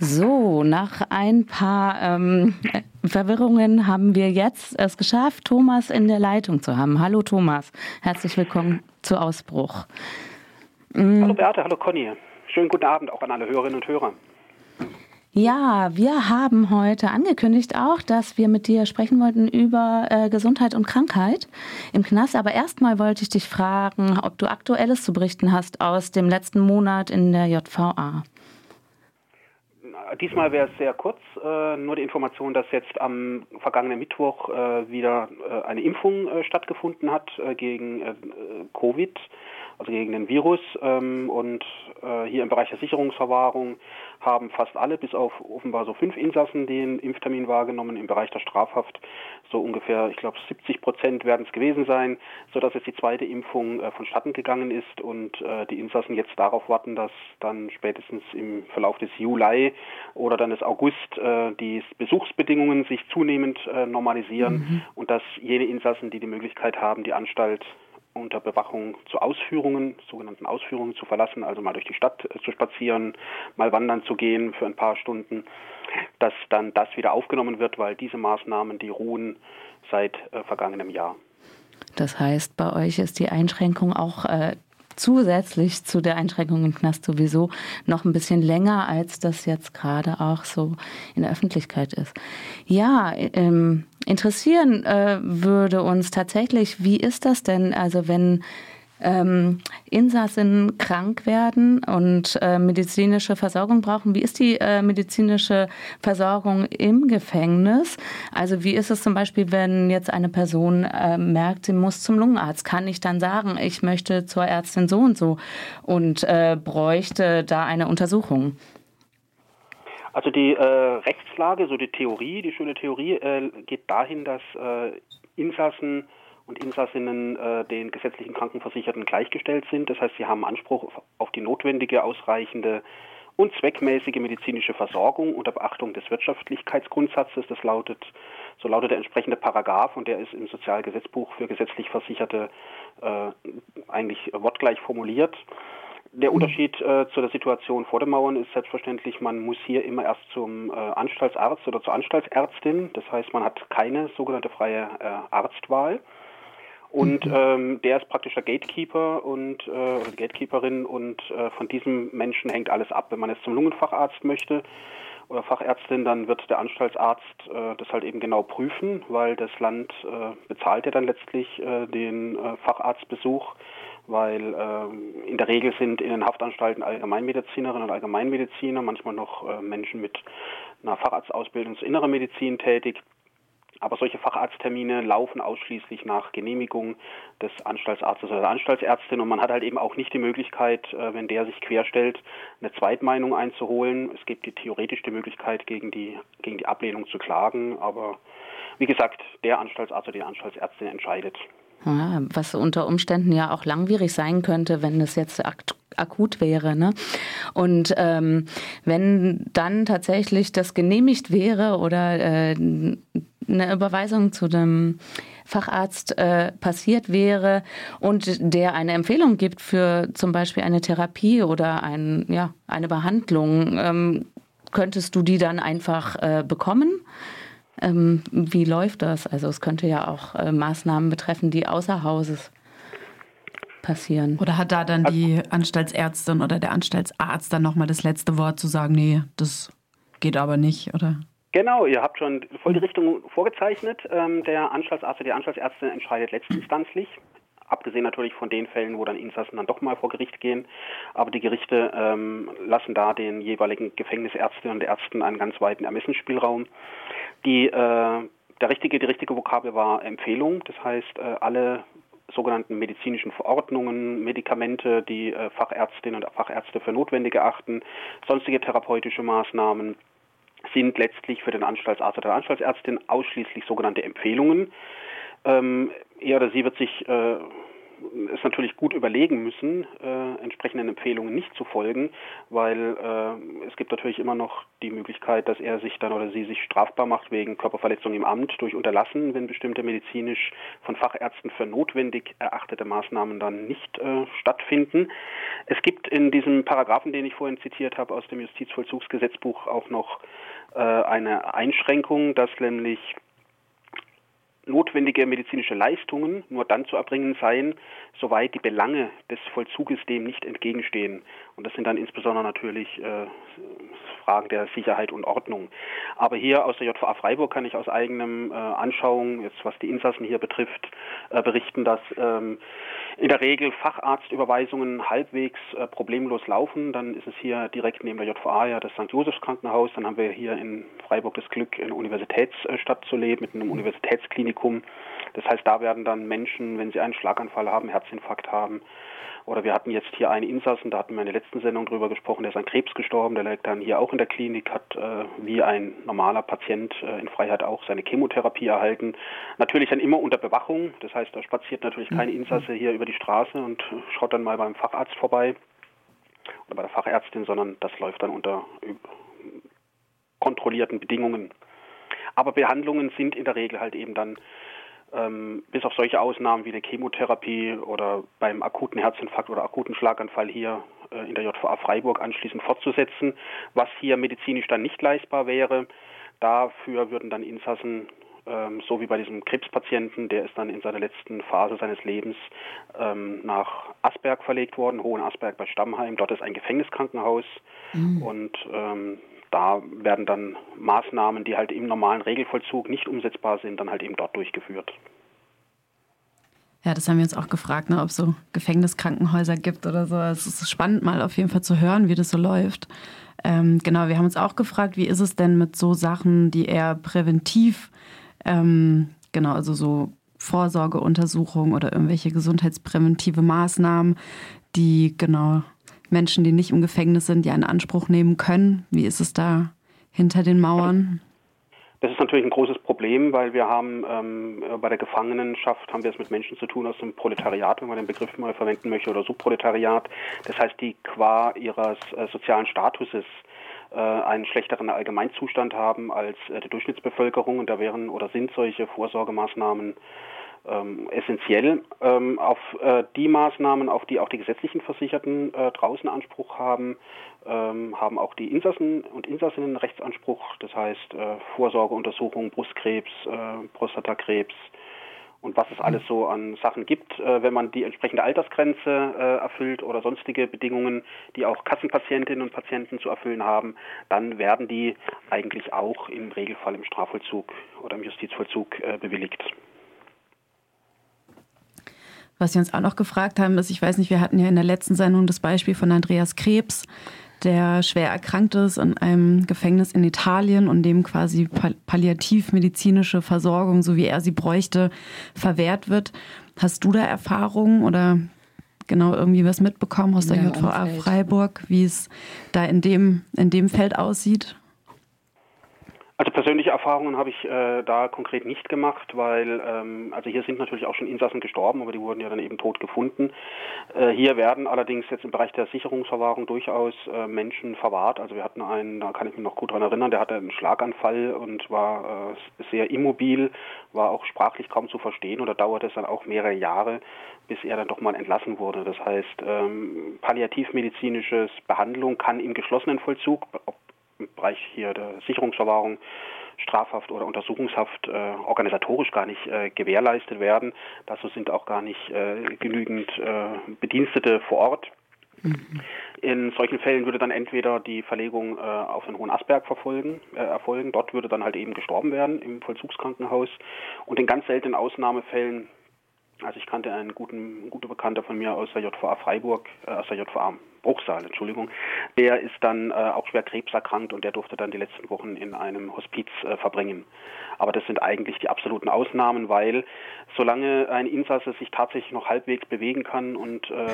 So, nach ein paar ähm, Verwirrungen haben wir jetzt es geschafft, Thomas in der Leitung zu haben. Hallo Thomas, herzlich willkommen zu Ausbruch. Mhm. Hallo Beate, hallo Conny. Schönen guten Abend auch an alle Hörerinnen und Hörer. Ja, wir haben heute angekündigt auch, dass wir mit dir sprechen wollten über äh, Gesundheit und Krankheit im Knast. Aber erstmal wollte ich dich fragen, ob du Aktuelles zu berichten hast aus dem letzten Monat in der JVA. Diesmal wäre es sehr kurz, äh, nur die Information, dass jetzt am vergangenen Mittwoch äh, wieder äh, eine Impfung äh, stattgefunden hat äh, gegen Covid also gegen den Virus. Ähm, und äh, hier im Bereich der Sicherungsverwahrung haben fast alle, bis auf offenbar so fünf Insassen, den Impftermin wahrgenommen. Im Bereich der Strafhaft so ungefähr, ich glaube, 70 Prozent werden es gewesen sein, sodass jetzt die zweite Impfung äh, vonstatten gegangen ist und äh, die Insassen jetzt darauf warten, dass dann spätestens im Verlauf des Juli oder dann des August äh, die Besuchsbedingungen sich zunehmend äh, normalisieren mhm. und dass jene Insassen, die die Möglichkeit haben, die Anstalt unter Bewachung zu Ausführungen, sogenannten Ausführungen zu verlassen, also mal durch die Stadt äh, zu spazieren, mal wandern zu gehen für ein paar Stunden, dass dann das wieder aufgenommen wird, weil diese Maßnahmen, die ruhen seit äh, vergangenem Jahr. Das heißt, bei euch ist die Einschränkung auch äh, zusätzlich zu der Einschränkung im Knast sowieso noch ein bisschen länger, als das jetzt gerade auch so in der Öffentlichkeit ist. Ja, ähm, interessieren äh, würde uns tatsächlich, wie ist das denn, also wenn ähm, Insassen krank werden und äh, medizinische Versorgung brauchen. Wie ist die äh, medizinische Versorgung im Gefängnis? Also wie ist es zum Beispiel, wenn jetzt eine Person äh, merkt, sie muss zum Lungenarzt? Kann ich dann sagen, ich möchte zur Ärztin so und so und äh, bräuchte da eine Untersuchung? Also die äh, Rechtslage, so die Theorie, die schöne Theorie äh, geht dahin, dass Insassen und Insassinnen äh, den gesetzlichen Krankenversicherten gleichgestellt sind. Das heißt, sie haben Anspruch auf die notwendige, ausreichende und zweckmäßige medizinische Versorgung unter Beachtung des Wirtschaftlichkeitsgrundsatzes. Das lautet, so lautet der entsprechende Paragraph und der ist im Sozialgesetzbuch für gesetzlich Versicherte äh, eigentlich wortgleich formuliert. Der. Unterschied äh, zu der Situation vor den Mauern ist selbstverständlich, man muss hier immer erst zum äh, Anstaltsarzt oder zur Anstaltsärztin. Das heißt, man hat keine sogenannte freie äh, Arztwahl. Und mhm. ähm, der ist praktisch der Gatekeeper und äh, oder Gatekeeperin und äh, von diesem Menschen hängt alles ab. Wenn man jetzt zum Lungenfacharzt möchte oder Fachärztin, dann wird der Anstaltsarzt äh, das halt eben genau prüfen, weil das Land äh, bezahlt ja dann letztlich äh, den äh, Facharztbesuch, weil äh, in der Regel sind in den Haftanstalten Allgemeinmedizinerinnen und Allgemeinmediziner, manchmal noch äh, Menschen mit einer Facharztausbildung zur inneren Medizin tätig. Aber solche Facharzttermine laufen ausschließlich nach Genehmigung des Anstaltsarztes oder der Anstaltsärztin und man hat halt eben auch nicht die Möglichkeit, äh, wenn der sich querstellt, eine Zweitmeinung einzuholen. Es gibt die theoretisch die Möglichkeit, gegen die, gegen die Ablehnung zu klagen, aber wie gesagt, der Anstaltsarzt oder die Anstaltsärztin entscheidet. Ja, was unter Umständen ja auch langwierig sein könnte, wenn es jetzt akt akut wäre. Ne? Und ähm, wenn dann tatsächlich das genehmigt wäre oder äh, eine Überweisung zu dem Facharzt äh, passiert wäre und der eine Empfehlung gibt für zum Beispiel eine Therapie oder ein, ja, eine Behandlung, ähm, könntest du die dann einfach äh, bekommen? Ähm, wie läuft das? Also es könnte ja auch äh, Maßnahmen betreffen, die außer Hauses passieren. Oder hat da dann die Anstaltsärztin oder der Anstaltsarzt dann nochmal das letzte Wort zu sagen, nee, das geht aber nicht, oder? Genau, ihr habt schon voll die Richtung vorgezeichnet. Ähm, der Anstaltsarzt oder die Anstaltsärztin entscheidet letztinstanzlich abgesehen natürlich von den Fällen, wo dann Insassen dann doch mal vor Gericht gehen. Aber die Gerichte ähm, lassen da den jeweiligen Gefängnisärztinnen und Ärzten einen ganz weiten Ermessensspielraum. Die, äh, der richtige, die richtige Vokabel war Empfehlung. Das heißt, äh, alle sogenannten medizinischen Verordnungen, Medikamente, die äh, Fachärztinnen und Fachärzte für notwendig erachten, sonstige therapeutische Maßnahmen sind letztlich für den Anstaltsarzt oder Anstaltsärztin ausschließlich sogenannte Empfehlungen. Ähm, er oder sie wird sich äh, es natürlich gut überlegen müssen, äh, entsprechenden Empfehlungen nicht zu folgen, weil äh, es gibt natürlich immer noch die Möglichkeit, dass er sich dann oder sie sich strafbar macht wegen Körperverletzung im Amt durch Unterlassen, wenn bestimmte medizinisch von Fachärzten für notwendig erachtete Maßnahmen dann nicht äh, stattfinden. Es gibt in diesem Paragraphen, den ich vorhin zitiert habe, aus dem Justizvollzugsgesetzbuch auch noch äh, eine Einschränkung, dass nämlich notwendige medizinische Leistungen nur dann zu erbringen seien, soweit die Belange des Vollzuges dem nicht entgegenstehen. Und das sind dann insbesondere natürlich äh, Fragen der Sicherheit und Ordnung. Aber hier aus der JVA Freiburg kann ich aus eigenem äh, Anschauung, jetzt was die Insassen hier betrifft, äh, berichten, dass ähm, in der Regel Facharztüberweisungen halbwegs äh, problemlos laufen. Dann ist es hier direkt neben der JVA ja das St. Josefs Krankenhaus. Dann haben wir hier in Freiburg das Glück, in Universitätsstadt zu leben mit einem Universitätsklinikum. Das heißt, da werden dann Menschen, wenn sie einen Schlaganfall haben, Herzinfarkt haben, oder wir hatten jetzt hier einen Insassen, da hatten wir in der letzten Sendung drüber gesprochen, der ist an Krebs gestorben, der liegt dann hier auch in der Klinik, hat äh, wie ein normaler Patient äh, in Freiheit auch seine Chemotherapie erhalten. Natürlich dann immer unter Bewachung, das heißt, da spaziert natürlich kein mhm. Insasse hier über die Straße und schaut dann mal beim Facharzt vorbei oder bei der Fachärztin, sondern das läuft dann unter kontrollierten Bedingungen. Aber Behandlungen sind in der Regel halt eben dann ähm, bis auf solche Ausnahmen wie eine Chemotherapie oder beim akuten Herzinfarkt oder akuten Schlaganfall hier äh, in der JVA Freiburg anschließend fortzusetzen, was hier medizinisch dann nicht leistbar wäre. Dafür würden dann Insassen ähm, so wie bei diesem Krebspatienten, der ist dann in seiner letzten Phase seines Lebens ähm, nach Asberg verlegt worden, Hohen Asberg bei Stammheim. Dort ist ein Gefängniskrankenhaus mhm. und ähm, da werden dann Maßnahmen, die halt im normalen Regelvollzug nicht umsetzbar sind, dann halt eben dort durchgeführt. Ja, das haben wir uns auch gefragt, ne, ob es so Gefängniskrankenhäuser gibt oder so. Es ist spannend, mal auf jeden Fall zu hören, wie das so läuft. Ähm, genau, wir haben uns auch gefragt, wie ist es denn mit so Sachen, die eher präventiv, ähm, genau, also so Vorsorgeuntersuchungen oder irgendwelche gesundheitspräventive Maßnahmen, die genau Menschen, die nicht im Gefängnis sind, ja in Anspruch nehmen können? Wie ist es da hinter den Mauern? Das ist natürlich ein großes Problem, weil wir haben ähm, bei der Gefangenenschaft haben wir es mit Menschen zu tun aus dem Proletariat, wenn man den Begriff mal verwenden möchte, oder Subproletariat. Das heißt, die qua ihres äh, sozialen Statuses einen schlechteren Allgemeinzustand haben als äh, die Durchschnittsbevölkerung und da wären oder sind solche Vorsorgemaßnahmen ähm, essentiell. Ähm, auf äh, die Maßnahmen, auf die auch die gesetzlichen Versicherten äh, draußen Anspruch haben, ähm, haben auch die Insassen und Insassinnen Rechtsanspruch. Das heißt äh, Vorsorgeuntersuchungen, Brustkrebs, äh, Prostatakrebs und was es alles so an Sachen gibt, äh, wenn man die entsprechende Altersgrenze äh, erfüllt oder sonstige Bedingungen, die auch Kassenpatientinnen und Patienten zu erfüllen haben, dann werden die eigentlich auch im Regelfall im Strafvollzug oder im Justizvollzug bewilligt. Was wir uns auch noch gefragt haben, ist, ich weiß nicht, wir hatten ja in der letzten Sendung das Beispiel von Andreas Krebs, der schwer erkrankt ist in einem Gefängnis in Italien und dem quasi palliativmedizinische Versorgung, so wie er sie bräuchte, verwehrt wird. Hast du da Erfahrungen oder genau irgendwie was mitbekommen aus der ja, JVA Freiburg, wie es da in dem, in dem Feld aussieht? Also persönliche Erfahrungen habe ich äh, da konkret nicht gemacht, weil ähm, also hier sind natürlich auch schon Insassen gestorben, aber die wurden ja dann eben tot gefunden. Äh, hier werden allerdings jetzt im Bereich der Sicherungsverwahrung durchaus äh, Menschen verwahrt. Also wir hatten einen, da kann ich mich noch gut dran erinnern, der hatte einen Schlaganfall und war äh, sehr immobil, war auch sprachlich kaum zu verstehen und da dauerte es dann auch mehrere Jahre, bis er dann doch mal entlassen wurde. Das heißt, ähm, palliativmedizinisches Behandlung kann im geschlossenen Vollzug, ob im Bereich hier der Sicherungsverwahrung Strafhaft oder Untersuchungshaft äh, organisatorisch gar nicht äh, gewährleistet werden. Dazu sind auch gar nicht äh, genügend äh, Bedienstete vor Ort. Mhm. In solchen Fällen würde dann entweder die Verlegung äh, auf den Hohen Asberg verfolgen, äh, erfolgen. Dort würde dann halt eben gestorben werden im Vollzugskrankenhaus. Und in ganz seltenen Ausnahmefällen also ich kannte einen guten, ein guter Bekannter von mir aus der JVA Freiburg, äh, aus der JVA Bruchsal, Entschuldigung. Der ist dann äh, auch schwer krebserkrankt und der durfte dann die letzten Wochen in einem Hospiz äh, verbringen. Aber das sind eigentlich die absoluten Ausnahmen, weil solange ein Insasse sich tatsächlich noch halbwegs bewegen kann und äh,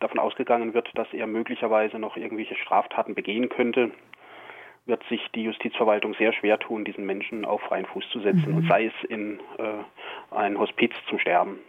davon ausgegangen wird, dass er möglicherweise noch irgendwelche Straftaten begehen könnte, wird sich die Justizverwaltung sehr schwer tun, diesen Menschen auf freien Fuß zu setzen, mhm. und sei es in äh, ein Hospiz zum Sterben.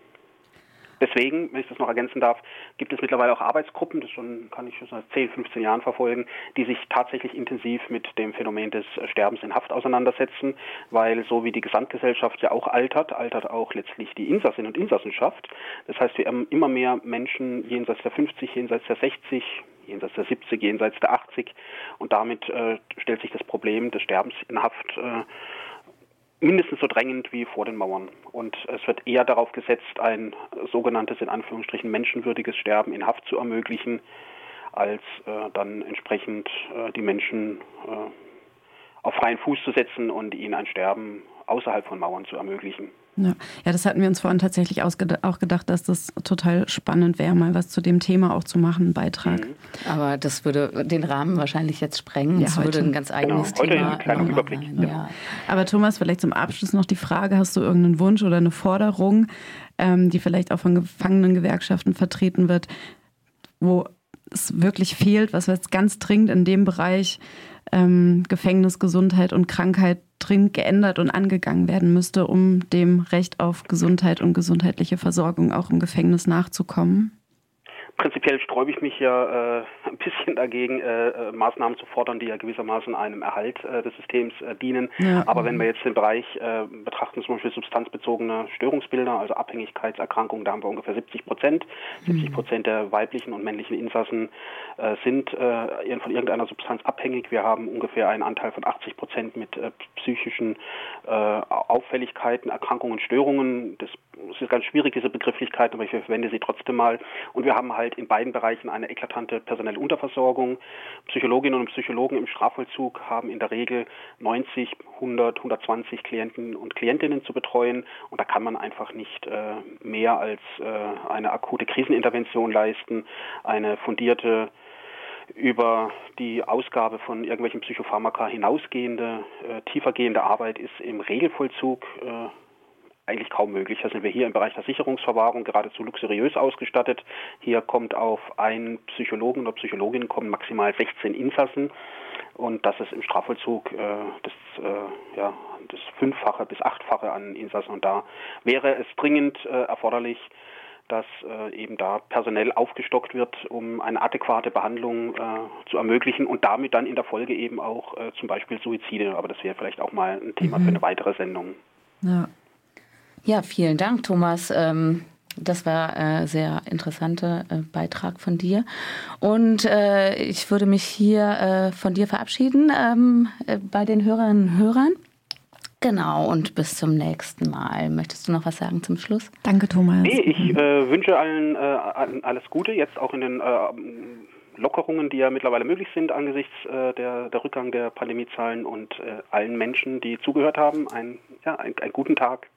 Deswegen, wenn ich das noch ergänzen darf, gibt es mittlerweile auch Arbeitsgruppen, das schon kann ich schon seit 10, 15 Jahren verfolgen, die sich tatsächlich intensiv mit dem Phänomen des Sterbens in Haft auseinandersetzen, weil so wie die Gesamtgesellschaft ja auch altert, altert auch letztlich die Insassin und Insassenschaft. Das heißt, wir haben immer mehr Menschen jenseits der 50, jenseits der 60, jenseits der 70, jenseits der 80 und damit äh, stellt sich das Problem des Sterbens in Haft äh, mindestens so drängend wie vor den Mauern. Und es wird eher darauf gesetzt, ein sogenanntes in Anführungsstrichen menschenwürdiges Sterben in Haft zu ermöglichen, als äh, dann entsprechend äh, die Menschen äh, auf freien Fuß zu setzen und ihnen ein Sterben außerhalb von Mauern zu ermöglichen. Ja. ja, das hatten wir uns vorhin tatsächlich auch gedacht, dass das total spannend wäre, mal was zu dem Thema auch zu machen, einen Beitrag. Mhm. Aber das würde den Rahmen wahrscheinlich jetzt sprengen. Ja, das heute. würde ein ganz eigenes genau. Thema heute einen Überblick. Ja. ja. Aber Thomas, vielleicht zum Abschluss noch die Frage, hast du irgendeinen Wunsch oder eine Forderung, ähm, die vielleicht auch von Gefangenengewerkschaften vertreten wird, wo es wirklich fehlt, was jetzt ganz dringend in dem Bereich ähm, Gefängnis, Gesundheit und Krankheit dringend geändert und angegangen werden müsste, um dem Recht auf Gesundheit und gesundheitliche Versorgung auch im Gefängnis nachzukommen? Prinzipiell sträube ich mich ja äh, ein bisschen dagegen, äh, äh, Maßnahmen zu fordern, die ja gewissermaßen einem Erhalt äh, des Systems äh, dienen. Ja. Aber wenn wir jetzt den Bereich äh, betrachten, zum Beispiel substanzbezogene Störungsbilder, also Abhängigkeitserkrankungen, da haben wir ungefähr 70 Prozent. Mhm. 70 Prozent der weiblichen und männlichen Insassen sind von irgendeiner Substanz abhängig. Wir haben ungefähr einen Anteil von 80 Prozent mit psychischen Auffälligkeiten, Erkrankungen, Störungen. Das ist ganz schwierig, diese Begrifflichkeit, aber ich verwende sie trotzdem mal. Und wir haben halt halt in beiden Bereichen eine eklatante personelle Unterversorgung. Psychologinnen und Psychologen im Strafvollzug haben in der Regel 90, 100, 120 Klienten und Klientinnen zu betreuen und da kann man einfach nicht äh, mehr als äh, eine akute Krisenintervention leisten, eine fundierte über die Ausgabe von irgendwelchen Psychopharmaka hinausgehende, äh, tiefergehende Arbeit ist im Regelvollzug äh, eigentlich kaum möglich. Da sind wir hier im Bereich der Sicherungsverwahrung geradezu luxuriös ausgestattet. Hier kommt auf einen Psychologen oder Psychologin kommen maximal 16 Insassen und das ist im Strafvollzug äh, das, äh, ja, das Fünffache bis Achtfache an Insassen. Und da wäre es dringend äh, erforderlich, dass äh, eben da personell aufgestockt wird, um eine adäquate Behandlung äh, zu ermöglichen und damit dann in der Folge eben auch äh, zum Beispiel Suizide. Aber das wäre vielleicht auch mal ein Thema mhm. für eine weitere Sendung. Ja. Ja, vielen Dank, Thomas. Ähm, das war ein äh, sehr interessanter äh, Beitrag von dir. Und äh, ich würde mich hier von dir verabschieden ähm, bei den Hörerinnen und Hörern. Genau, und bis zum nächsten Mal. Möchtest du noch was sagen zum Schluss? Danke, Thomas. Nee, ich äh, wünsche allen äh, alles Gute, jetzt auch in den äh, Lockerungen, die ja mittlerweile möglich sind angesichts der, der Rückgang der Pandemiezahlen und allen Menschen, die zugehört haben, ein, ja, ein, einen guten Tag.